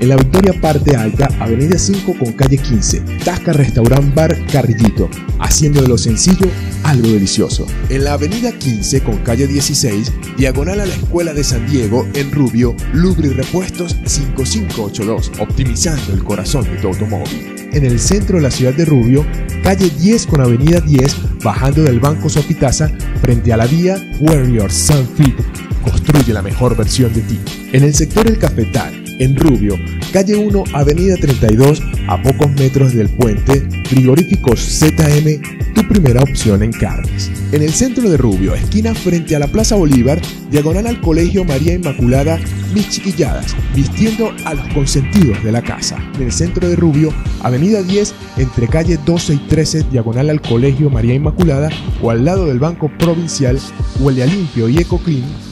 En la Victoria Parte Alta, Avenida 5 con calle 15, Tasca Restaurant Bar Carrillito, haciendo de lo sencillo algo delicioso. En la Avenida 15 con calle 16, diagonal a la Escuela de San Diego, en Rubio, Lubri Repuestos 5582, optimizando el corazón de tu automóvil. En el centro de la ciudad de Rubio, calle 10 con avenida 10, bajando del Banco Sopitaza, frente a la vía Warrior Sunfit. Construye la mejor versión de ti. En el sector El Cafetal, en Rubio, calle 1, avenida 32, a pocos metros del puente, frigoríficos ZM, tu primera opción en carnes. En el centro de Rubio, esquina frente a la Plaza Bolívar, diagonal al Colegio María Inmaculada, mis chiquilladas, vistiendo a los consentidos de la casa. En el centro de Rubio, avenida 10, entre calle 12 y 13, diagonal al Colegio María Inmaculada, o al lado del Banco Provincial, huele a limpio y eco clean,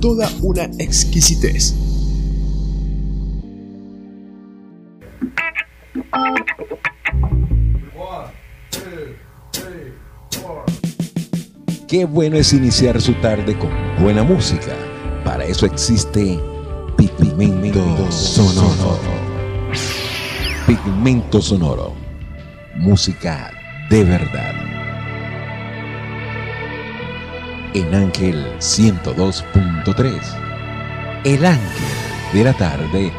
toda una exquisitez. Qué bueno es iniciar su tarde con buena música. Para eso existe Pigmento Sonoro. Pigmento Sonoro. Música de verdad. En Ángel 102.3. El Ángel de la tarde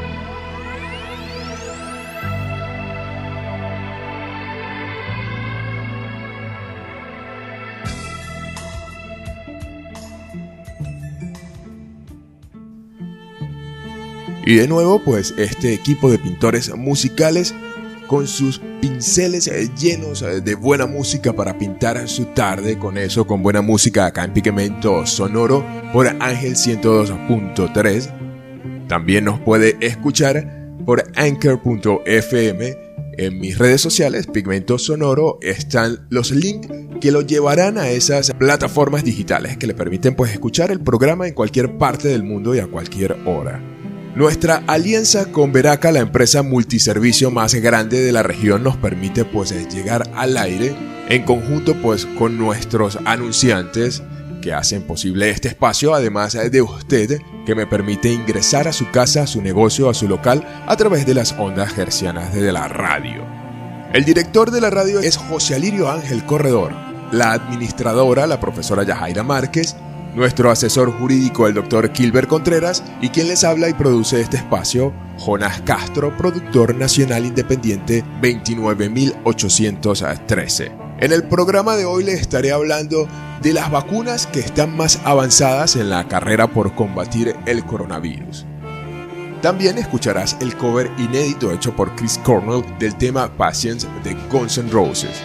Y de nuevo, pues este equipo de pintores musicales con sus pinceles eh, llenos eh, de buena música para pintar su tarde con eso, con buena música acá en Pigmento Sonoro por Ángel 102.3. También nos puede escuchar por anchor.fm. En mis redes sociales, Pigmento Sonoro, están los links que lo llevarán a esas plataformas digitales que le permiten pues escuchar el programa en cualquier parte del mundo y a cualquier hora. Nuestra alianza con Veraca, la empresa multiservicio más grande de la región, nos permite pues llegar al aire en conjunto pues con nuestros anunciantes que hacen posible este espacio, además de usted que me permite ingresar a su casa, a su negocio, a su local a través de las ondas gercianas de la radio. El director de la radio es José Alirio Ángel Corredor, la administradora, la profesora Yajaira Márquez, nuestro asesor jurídico, el doctor Kilber Contreras, y quien les habla y produce este espacio, Jonas Castro, productor nacional independiente 29813. En el programa de hoy les estaré hablando de las vacunas que están más avanzadas en la carrera por combatir el coronavirus. También escucharás el cover inédito hecho por Chris Cornell del tema Patience de Guns N' Roses.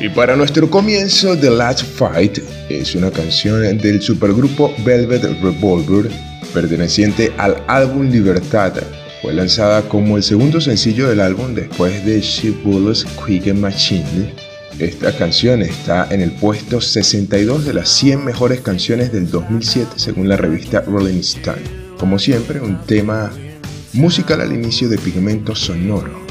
Y para nuestro comienzo, The Last Fight es una canción del supergrupo Velvet Revolver perteneciente al álbum Libertad. Fue lanzada como el segundo sencillo del álbum después de She Bullets Quick Machine. Esta canción está en el puesto 62 de las 100 mejores canciones del 2007 según la revista Rolling Stone. Como siempre, un tema musical al inicio de Pigmento Sonoro.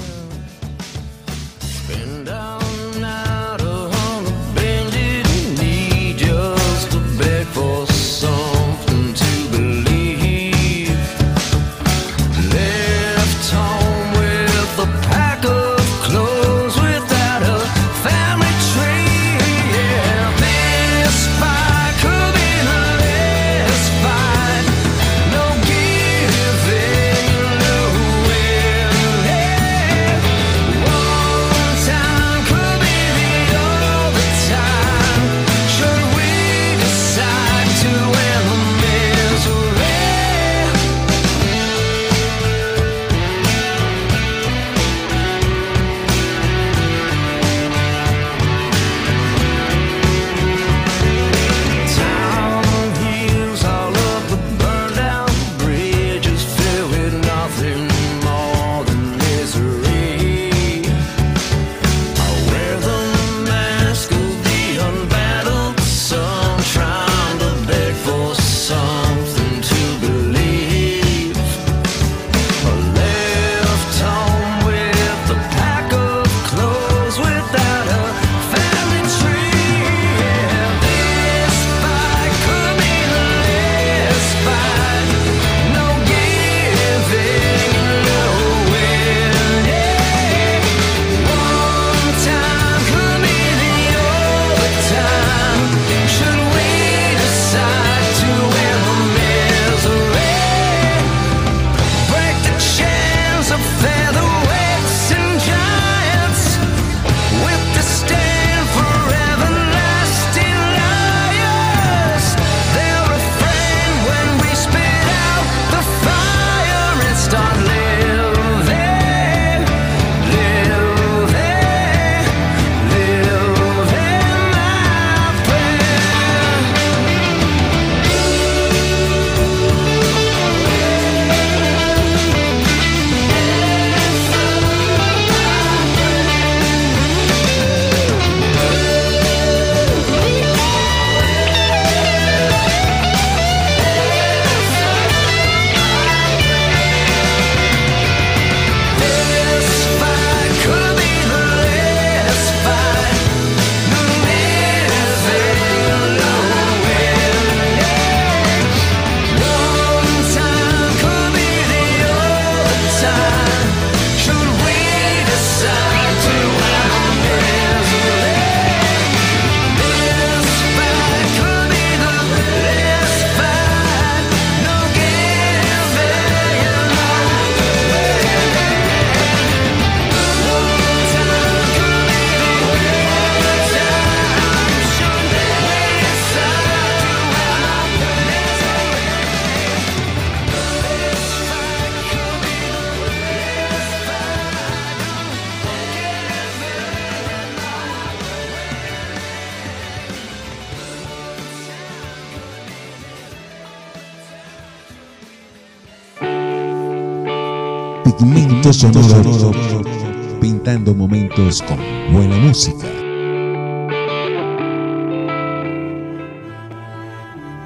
Pintando momentos con buena música.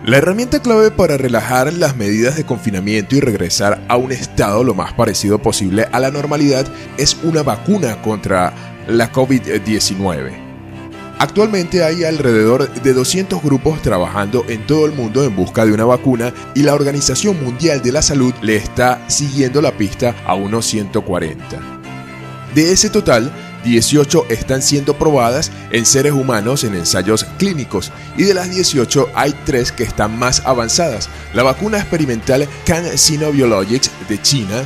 La herramienta clave para relajar las medidas de confinamiento y regresar a un estado lo más parecido posible a la normalidad es una vacuna contra la COVID-19. Actualmente hay alrededor de 200 grupos trabajando en todo el mundo en busca de una vacuna y la Organización Mundial de la Salud le está siguiendo la pista a unos 140. De ese total, 18 están siendo probadas en seres humanos en ensayos clínicos y de las 18 hay 3 que están más avanzadas. La vacuna experimental CanSino Biologics de China,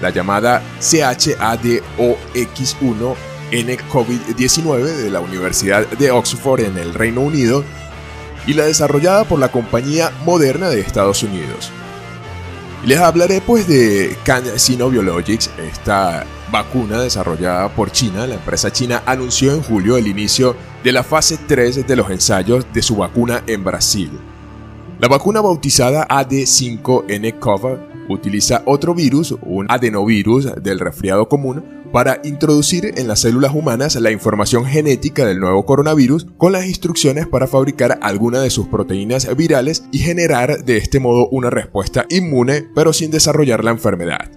la llamada CHADOX1 N COVID-19 de la Universidad de Oxford en el Reino Unido y la desarrollada por la compañía Moderna de Estados Unidos. Les hablaré pues de CanSino Biologics, esta vacuna desarrollada por China. La empresa china anunció en julio el inicio de la fase 3 de los ensayos de su vacuna en Brasil. La vacuna bautizada AD5-nCoV utiliza otro virus, un adenovirus del resfriado común, para introducir en las células humanas la información genética del nuevo coronavirus con las instrucciones para fabricar alguna de sus proteínas virales y generar de este modo una respuesta inmune pero sin desarrollar la enfermedad.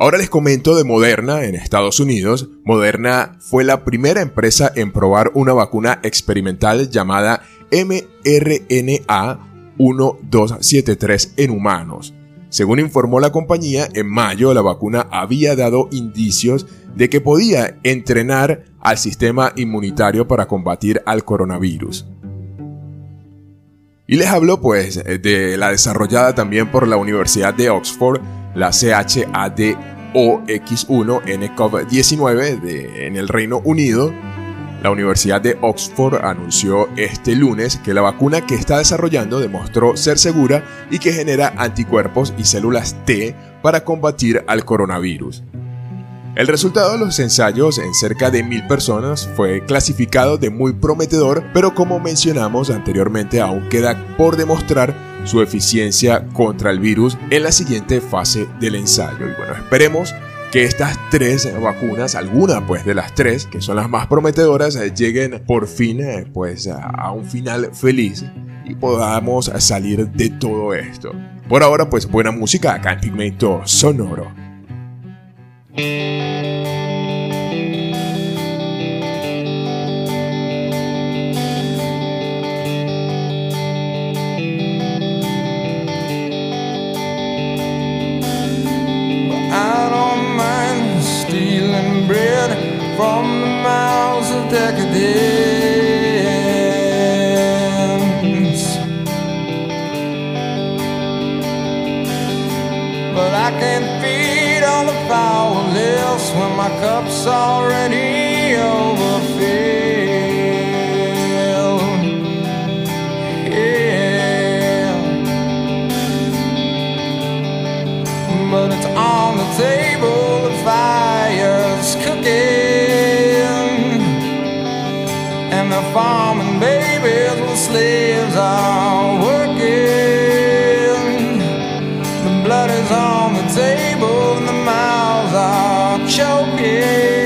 Ahora les comento de Moderna en Estados Unidos. Moderna fue la primera empresa en probar una vacuna experimental llamada mRNA 1273 en humanos. Según informó la compañía, en mayo la vacuna había dado indicios de que podía entrenar al sistema inmunitario para combatir al coronavirus. Y les hablo pues de la desarrollada también por la Universidad de Oxford, la CHADOX1-nCoV-19 en el Reino Unido, la Universidad de Oxford anunció este lunes que la vacuna que está desarrollando demostró ser segura y que genera anticuerpos y células T para combatir al coronavirus. El resultado de los ensayos en cerca de mil personas fue clasificado de muy prometedor, pero como mencionamos anteriormente aún queda por demostrar su eficiencia contra el virus en la siguiente fase del ensayo. Y bueno, esperemos que estas tres vacunas, alguna pues de las tres, que son las más prometedoras, eh, lleguen por fin eh, pues a un final feliz y podamos salir de todo esto. Por ahora pues buena música acá en Pigmento Sonoro. Cup's already overfilled. Yeah. But it's on the table, the fire's cooking. farming babies Ei.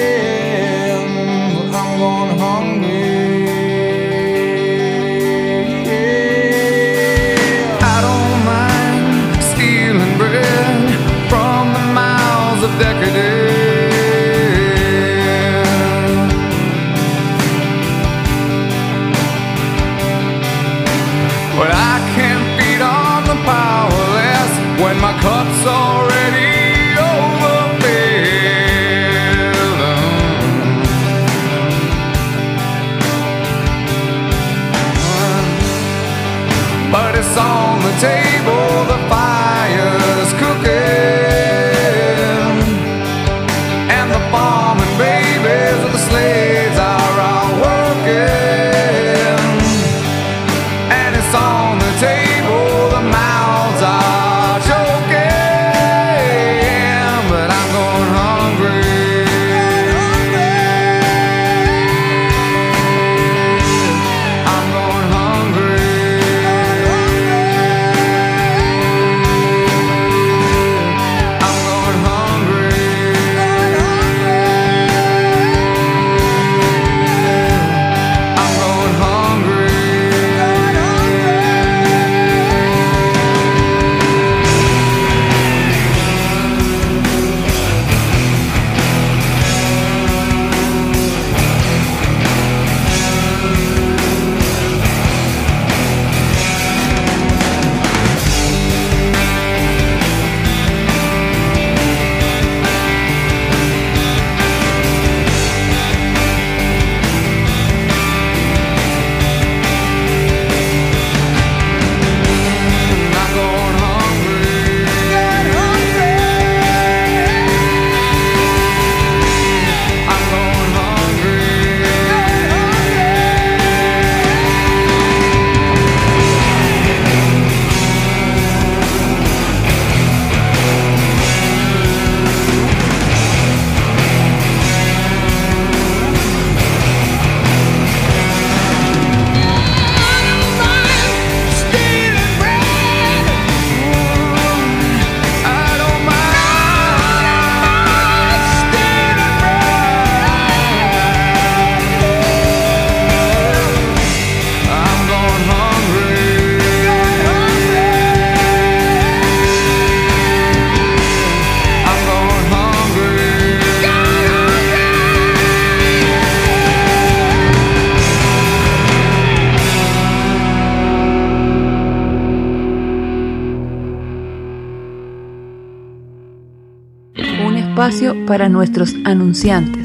Para nuestros anunciantes.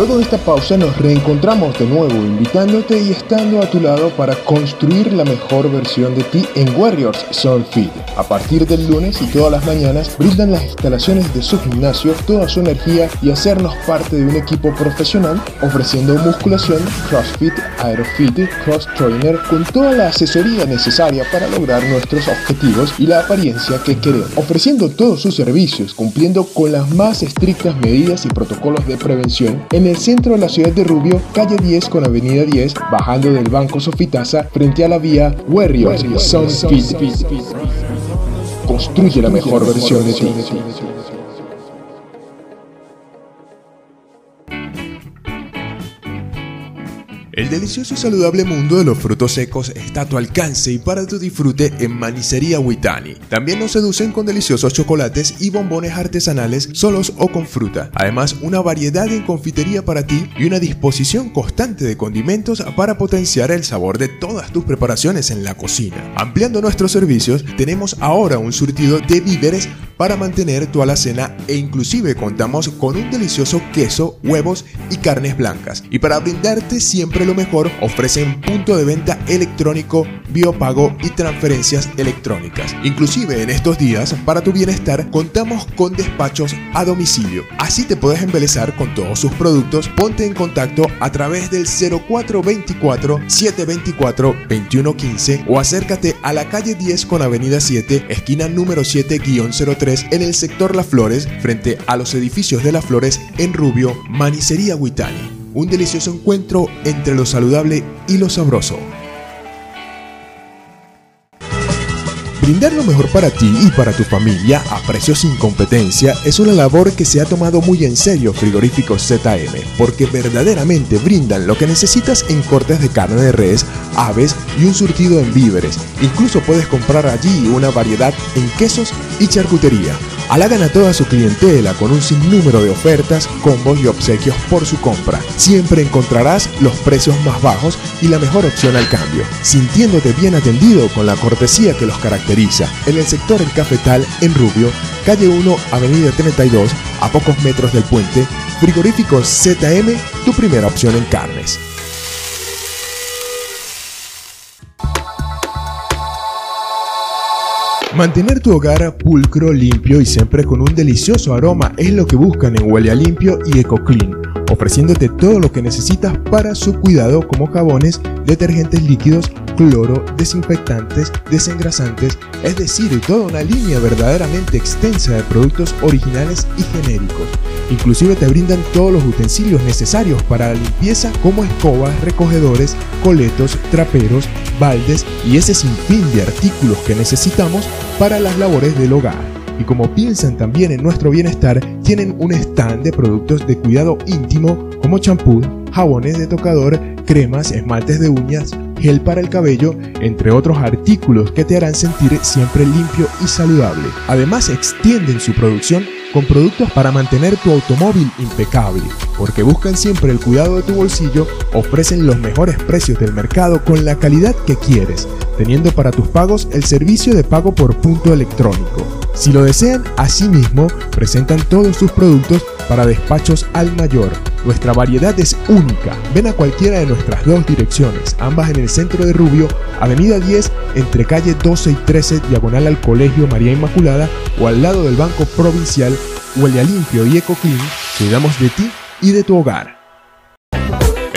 Luego de esta pausa nos reencontramos de nuevo invitándote y estando a tu lado para construir la mejor versión de ti en Warriors Soul Fit. A partir del lunes y todas las mañanas brindan las instalaciones de su gimnasio toda su energía y hacernos parte de un equipo profesional ofreciendo musculación, CrossFit, Aerofit, Cross Trainer con toda la asesoría necesaria para lograr nuestros objetivos y la apariencia que queremos, ofreciendo todos sus servicios cumpliendo con las más estrictas medidas y protocolos de prevención en el centro de la ciudad de Rubio, calle 10 con avenida 10, bajando del Banco Sofitasa frente a la vía Warriors Sound Construye la mejor versión de ti. El delicioso y saludable mundo de los frutos secos está a tu alcance y para tu disfrute en Manicería Huitani. También nos seducen con deliciosos chocolates y bombones artesanales solos o con fruta. Además, una variedad en confitería para ti y una disposición constante de condimentos para potenciar el sabor de todas tus preparaciones en la cocina. Ampliando nuestros servicios, tenemos ahora un surtido de víveres para mantener tu alacena e inclusive contamos con un delicioso queso, huevos y carnes blancas. Y para brindarte siempre mejor, ofrecen punto de venta electrónico, biopago y transferencias electrónicas. Inclusive en estos días, para tu bienestar, contamos con despachos a domicilio. Así te puedes embelezar con todos sus productos. Ponte en contacto a través del 0424 724 2115 o acércate a la calle 10 con avenida 7, esquina número 7-03 en el sector Las Flores, frente a los edificios de Las Flores en Rubio, Manicería Huitani un delicioso encuentro entre lo saludable y lo sabroso. Brindar lo mejor para ti y para tu familia a precios sin competencia es una labor que se ha tomado muy en serio Frigoríficos ZM, porque verdaderamente brindan lo que necesitas en cortes de carne de res, aves y un surtido en víveres. Incluso puedes comprar allí una variedad en quesos y charcutería halagan a toda su clientela con un sinnúmero de ofertas, combos y obsequios por su compra. Siempre encontrarás los precios más bajos y la mejor opción al cambio, sintiéndote bien atendido con la cortesía que los caracteriza. En el sector El Cafetal, en Rubio, calle 1, avenida 32, a pocos metros del puente, Frigoríficos ZM, tu primera opción en carnes. Mantener tu hogar pulcro, limpio y siempre con un delicioso aroma es lo que buscan en Huele Limpio y EcoClean, ofreciéndote todo lo que necesitas para su cuidado como jabones, detergentes líquidos, cloro, desinfectantes, desengrasantes, es decir, toda una línea verdaderamente extensa de productos originales y genéricos. Inclusive te brindan todos los utensilios necesarios para la limpieza como escobas, recogedores, coletos, traperos, baldes y ese sinfín de artículos que necesitamos para las labores del hogar. Y como piensan también en nuestro bienestar, tienen un stand de productos de cuidado íntimo como champú, jabones de tocador, cremas, esmaltes de uñas, gel para el cabello, entre otros artículos que te harán sentir siempre limpio y saludable. Además extienden su producción con productos para mantener tu automóvil impecable, porque buscan siempre el cuidado de tu bolsillo, ofrecen los mejores precios del mercado con la calidad que quieres, teniendo para tus pagos el servicio de pago por punto electrónico. Si lo desean, asimismo, presentan todos sus productos para despachos al mayor. Nuestra variedad es única. Ven a cualquiera de nuestras dos direcciones, ambas en el centro de Rubio, Avenida 10, entre calle 12 y 13, diagonal al Colegio María Inmaculada, o al lado del Banco Provincial, Huele a Limpio y EcoClean, cuidamos de ti y de tu hogar.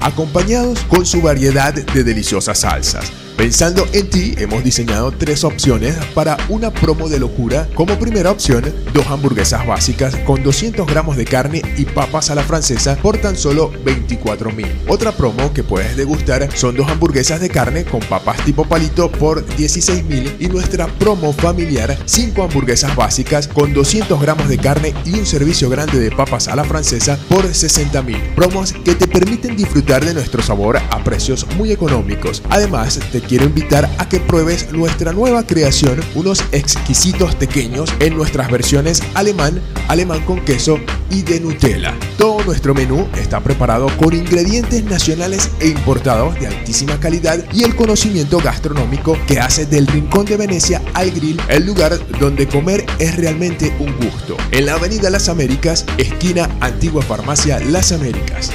acompañados con su variedad de deliciosas salsas. Pensando en ti, hemos diseñado tres opciones para una promo de locura. Como primera opción, dos hamburguesas básicas con 200 gramos de carne y papas a la francesa por tan solo 24 mil. Otra promo que puedes degustar son dos hamburguesas de carne con papas tipo palito por 16 mil y nuestra promo familiar, cinco hamburguesas básicas con 200 gramos de carne y un servicio grande de papas a la francesa por 60 mil. Promos que te permiten disfrutar de nuestro sabor a precios muy económicos. Además, te quiero invitar a que pruebes nuestra nueva creación, unos exquisitos pequeños en nuestras versiones alemán, alemán con queso y de Nutella. Todo nuestro menú está preparado con ingredientes nacionales e importados de altísima calidad y el conocimiento gastronómico que hace del Rincón de Venecia al Grill el lugar donde comer es realmente un gusto. En la Avenida Las Américas, esquina Antigua Farmacia Las Américas.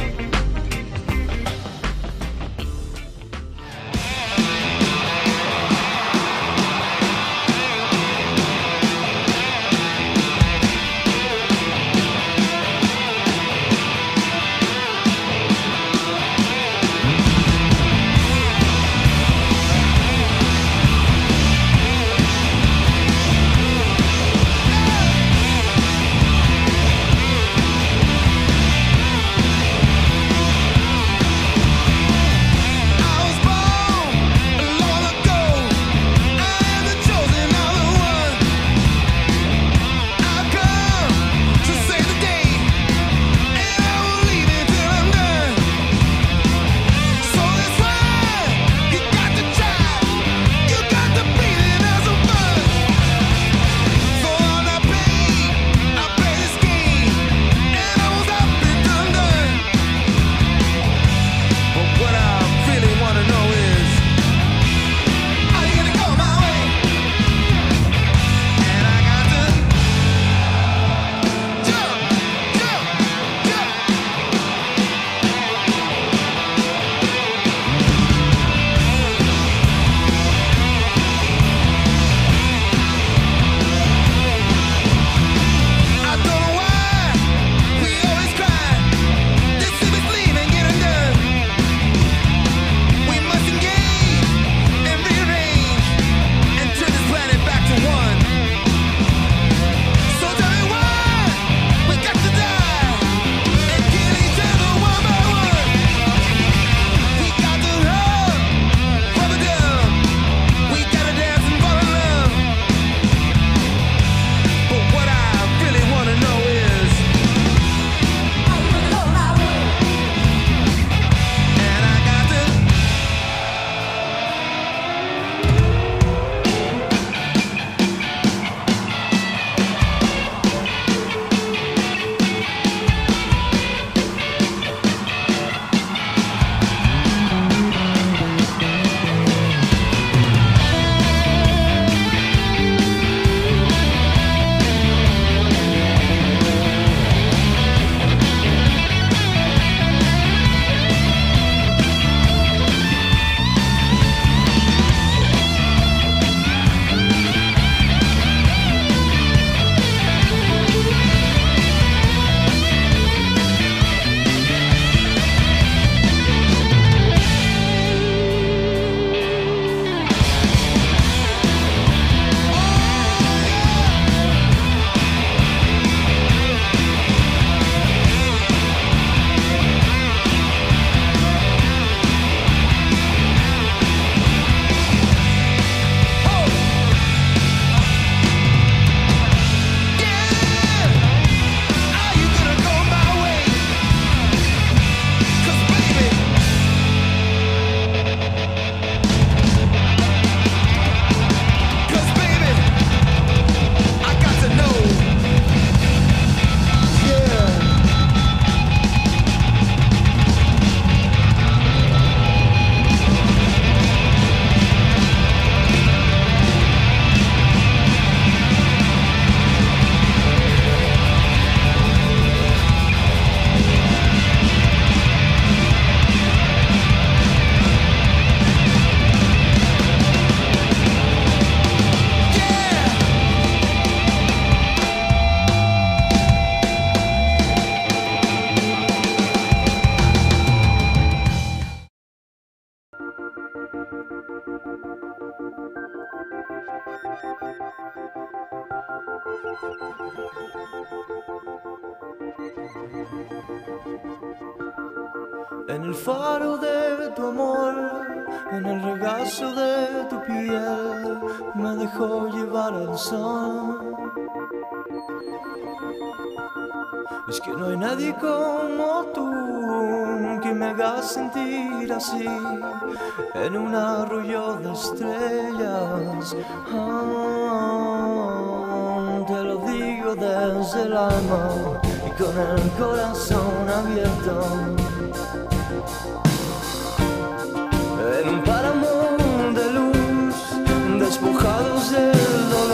Me dejó llevar al sol. Es que no hay nadie como tú que me haga sentir así en un arroyo de estrellas. Ah, te lo digo desde el alma y con el corazón abierto. mojados de dolor.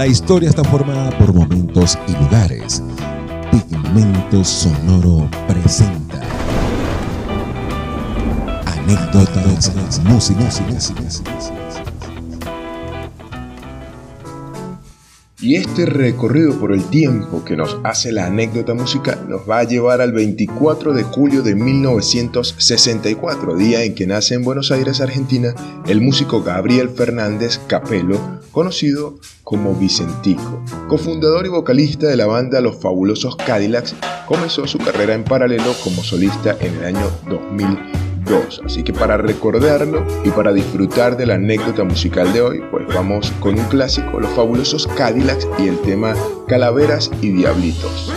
La historia está formada por momentos y lugares. Pigmento Sonoro presenta anécdotas, músicas, Y este recorrido por el tiempo que nos hace la anécdota musical nos va a llevar al 24 de julio de 1964, día en que nace en Buenos Aires, Argentina, el músico Gabriel Fernández Capelo, conocido como Vicentico. Cofundador y vocalista de la banda Los Fabulosos Cadillacs, comenzó su carrera en paralelo como solista en el año 2002. Así que para recordarlo y para disfrutar de la anécdota musical de hoy, pues vamos con un clásico, Los Fabulosos Cadillacs y el tema Calaveras y Diablitos.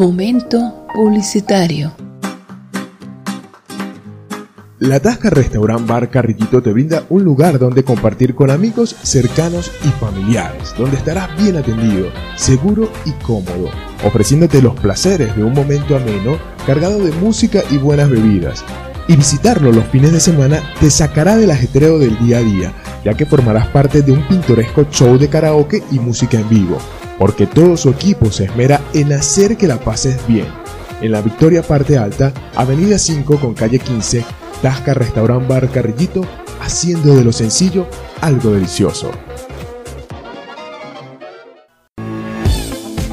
Publicitario. La Tasca Restaurant Bar Carrillito te brinda un lugar donde compartir con amigos cercanos y familiares, donde estarás bien atendido, seguro y cómodo, ofreciéndote los placeres de un momento ameno cargado de música y buenas bebidas. Y visitarlo los fines de semana te sacará del ajetreo del día a día, ya que formarás parte de un pintoresco show de karaoke y música en vivo, porque todo su equipo se esmera en hacer que la pases bien en la Victoria Parte Alta, Avenida 5 con calle 15, Tasca Restaurant Bar Carrillito, haciendo de lo sencillo algo delicioso.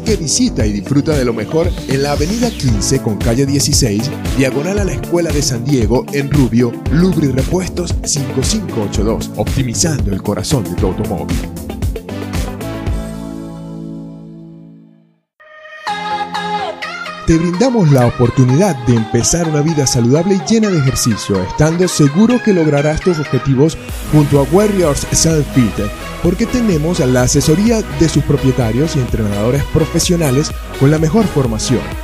Que visita y disfruta de lo mejor en la avenida 15 con calle 16, diagonal a la Escuela de San Diego, en Rubio, Lubri Repuestos 5582, optimizando el corazón de tu automóvil. Te brindamos la oportunidad de empezar una vida saludable y llena de ejercicio, estando seguro que lograrás tus objetivos junto a Warriors Self Fit, porque tenemos la asesoría de sus propietarios y entrenadores profesionales con la mejor formación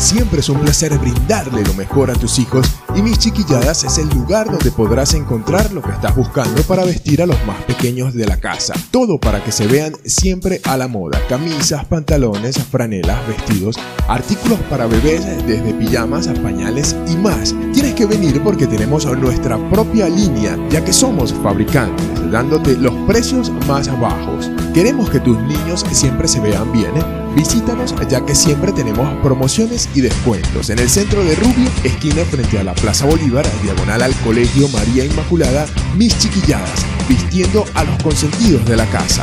Siempre es un placer brindarle lo mejor a tus hijos y Mis Chiquilladas es el lugar donde podrás encontrar lo que estás buscando para vestir a los más pequeños de la casa. Todo para que se vean siempre a la moda. Camisas, pantalones, franelas, vestidos, artículos para bebés desde pijamas a pañales y más. Tienes que venir porque tenemos nuestra propia línea ya que somos fabricantes dándote los precios más bajos. Queremos que tus niños siempre se vean bien Visítanos ya que siempre tenemos promociones y descuentos en el centro de Rubio, esquina frente a la Plaza Bolívar, diagonal al Colegio María Inmaculada, Mis Chiquilladas, vistiendo a los consentidos de la casa.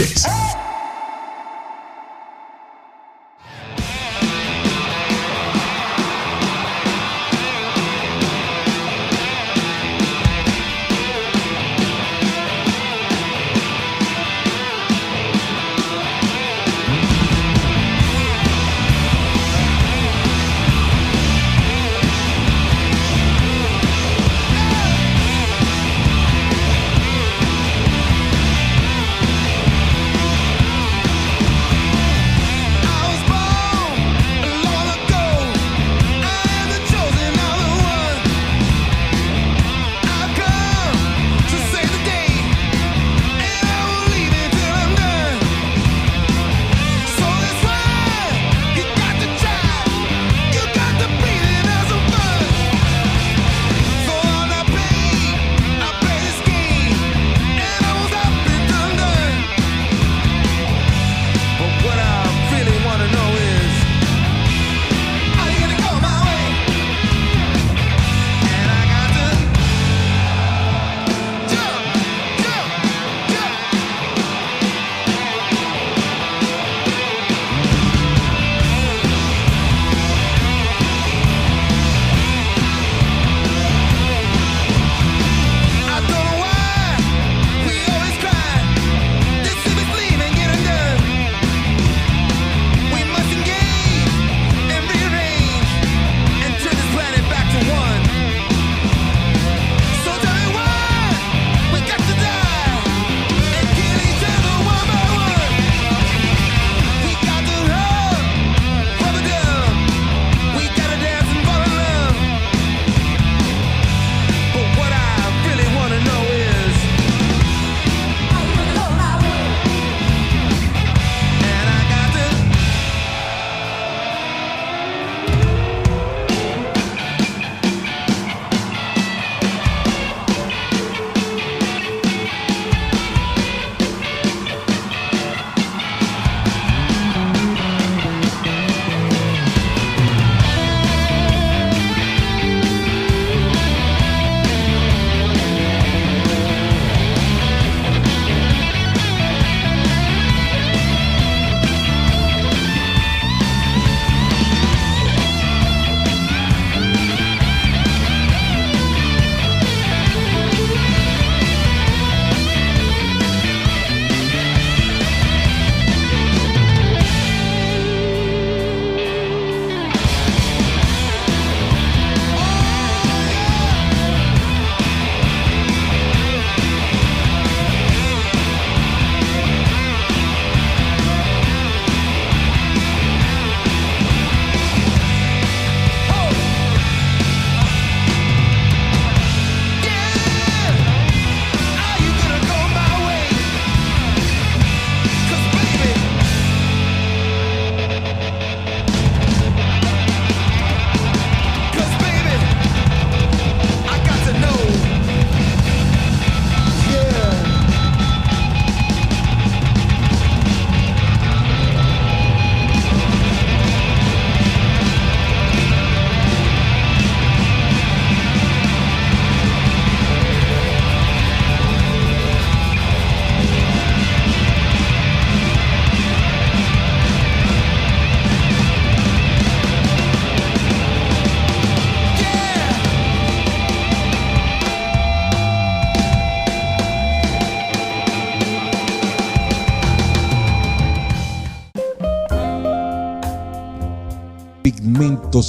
Pigmento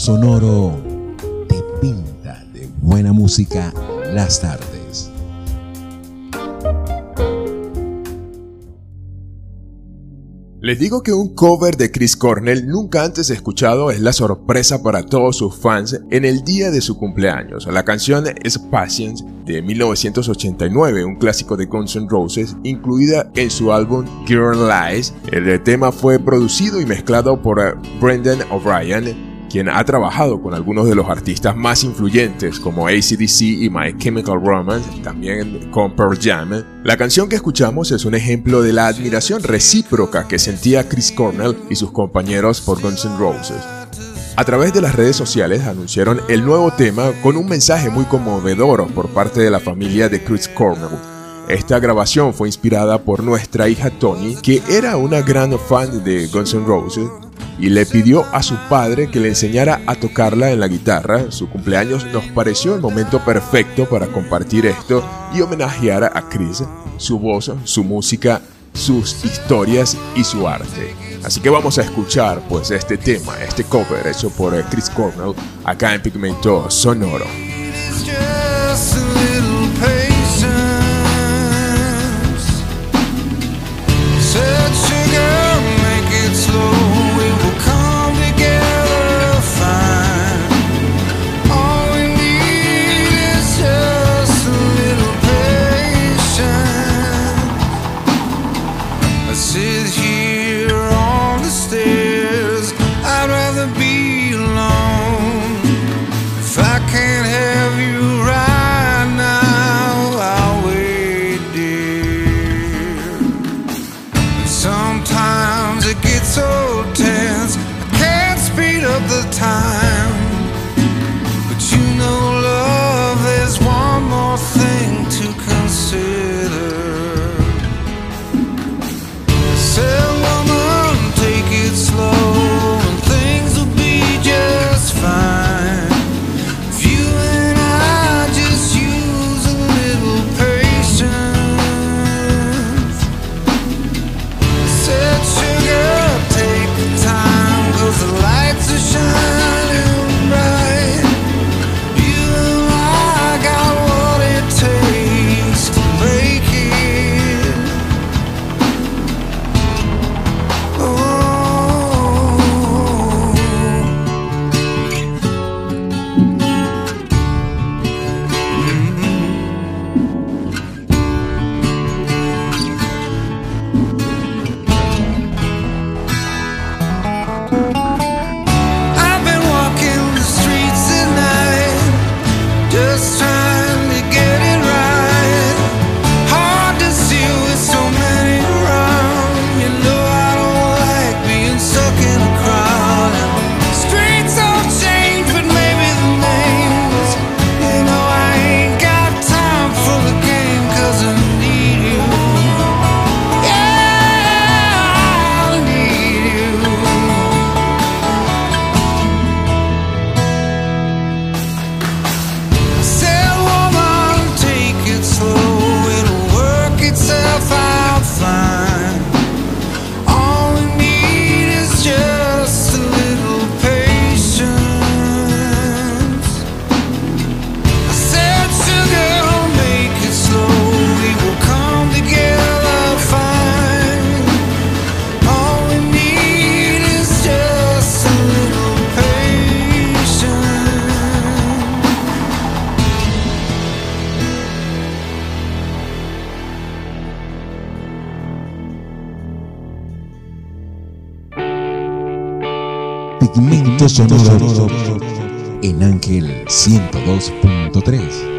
Sonoro te pinta de buena música las tardes. Les digo que un cover de Chris Cornell nunca antes escuchado es la sorpresa para todos sus fans en el día de su cumpleaños. La canción es Patience de 1989, un clásico de Guns N' Roses, incluida en su álbum Girl Lies. El tema fue producido y mezclado por eh, Brendan O'Brien quien ha trabajado con algunos de los artistas más influyentes como ACDC y My Chemical Romance, también con Pearl Jam. La canción que escuchamos es un ejemplo de la admiración recíproca que sentía Chris Cornell y sus compañeros por Guns N' Roses. A través de las redes sociales anunciaron el nuevo tema con un mensaje muy conmovedor por parte de la familia de Chris Cornell. Esta grabación fue inspirada por nuestra hija Tony, que era una gran fan de Guns N' Roses y le pidió a su padre que le enseñara a tocarla en la guitarra. Su cumpleaños nos pareció el momento perfecto para compartir esto y homenajear a Chris, su voz, su música, sus historias y su arte. Así que vamos a escuchar pues este tema, este cover hecho por Chris Cornell acá en Pigmento Sonoro. Sonoro en Ángel 102.3.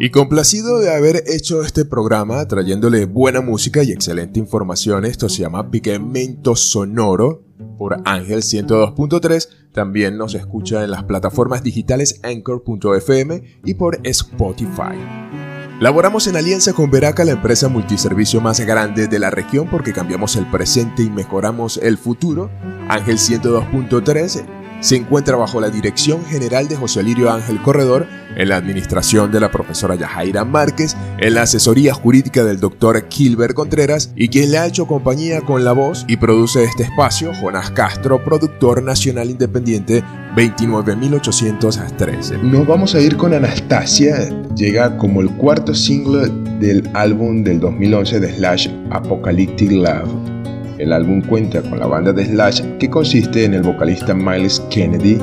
Y complacido de haber hecho este programa trayéndole buena música y excelente información, esto se llama Pigmento Sonoro por Ángel 102.3. También nos escucha en las plataformas digitales Anchor.fm y por Spotify. Laboramos en alianza con Veraca, la empresa multiservicio más grande de la región porque cambiamos el presente y mejoramos el futuro. Ángel 102.3 se encuentra bajo la dirección general de José Lirio Ángel Corredor, en la administración de la profesora Yajaira Márquez, en la asesoría jurídica del doctor Kilber Contreras y quien le ha hecho compañía con la voz y produce este espacio, Jonas Castro, productor nacional independiente 29813. Nos vamos a ir con Anastasia, llega como el cuarto single del álbum del 2011 de Slash Apocalyptic Love. El álbum cuenta con la banda de Slash que consiste en el vocalista Miles Kennedy,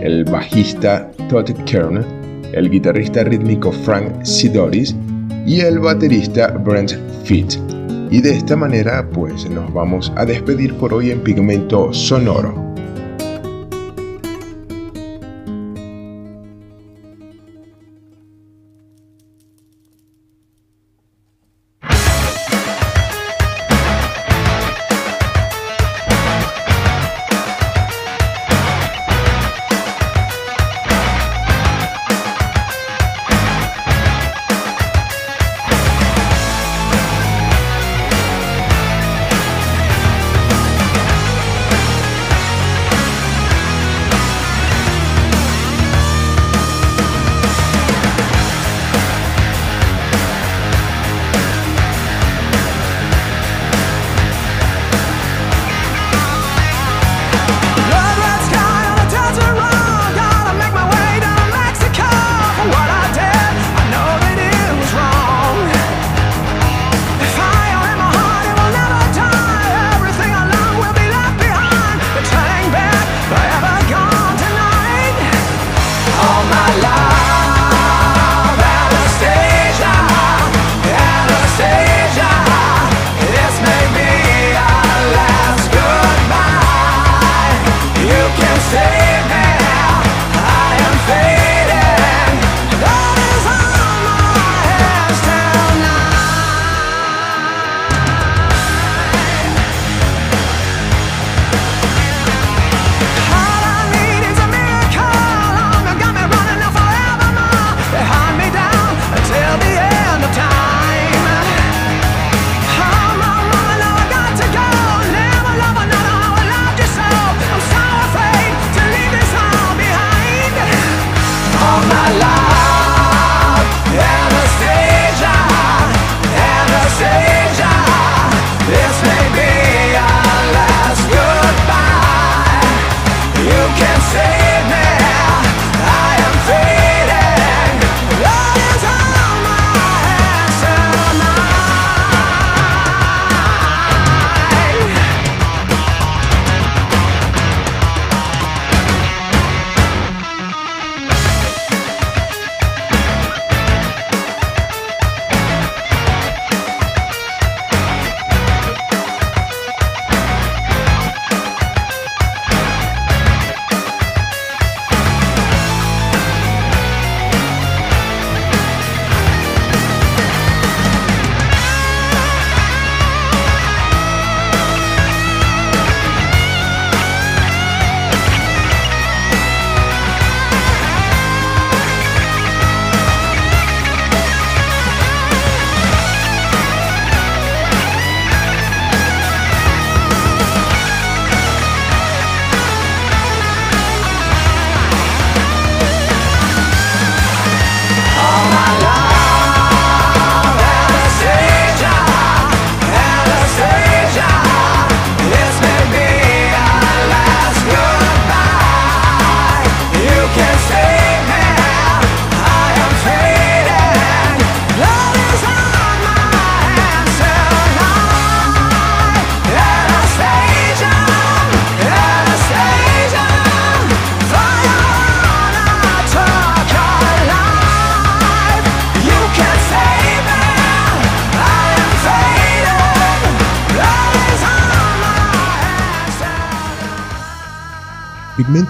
el bajista Todd Kern, el guitarrista rítmico Frank Sidoris y el baterista Brent Fitt. Y de esta manera pues nos vamos a despedir por hoy en Pigmento Sonoro.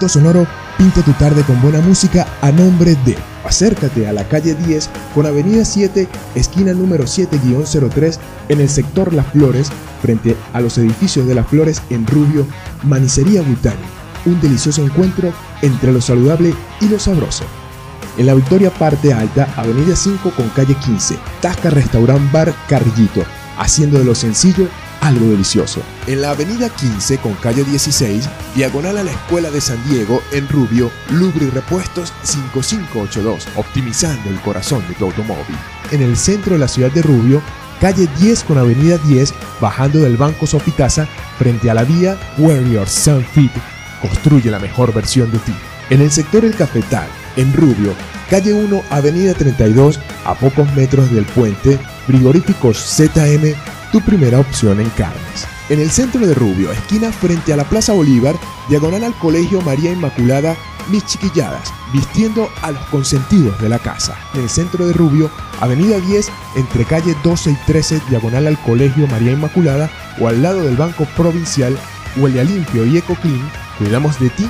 Sonoro pinta tu tarde con buena música a nombre de Acércate a la calle 10 con Avenida 7, esquina número 7-03 en el sector Las Flores, frente a los edificios de Las Flores en Rubio, Manicería Butani. Un delicioso encuentro entre lo saludable y lo sabroso. En la Victoria Parte Alta, Avenida 5 con calle 15, Tasca Restaurant Bar Carrillito, haciendo de lo sencillo algo delicioso. En la avenida 15 con calle 16, diagonal a la Escuela de San Diego, en Rubio, Lubri Repuestos 5582, optimizando el corazón de tu automóvil. En el centro de la ciudad de Rubio, calle 10 con avenida 10, bajando del Banco Sofitasa, frente a la vía Warrior Sun Fit, construye la mejor versión de ti. En el sector El Cafetal, en Rubio, calle 1, avenida 32, a pocos metros del puente, frigoríficos ZM, tu primera opción en carnes. En el centro de Rubio, esquina frente a la Plaza Bolívar, diagonal al Colegio María Inmaculada, mis chiquilladas, vistiendo a los consentidos de la casa. En el centro de Rubio, avenida 10, entre calle 12 y 13, diagonal al Colegio María Inmaculada, o al lado del Banco Provincial, huele a limpio y eco clean, cuidamos de ti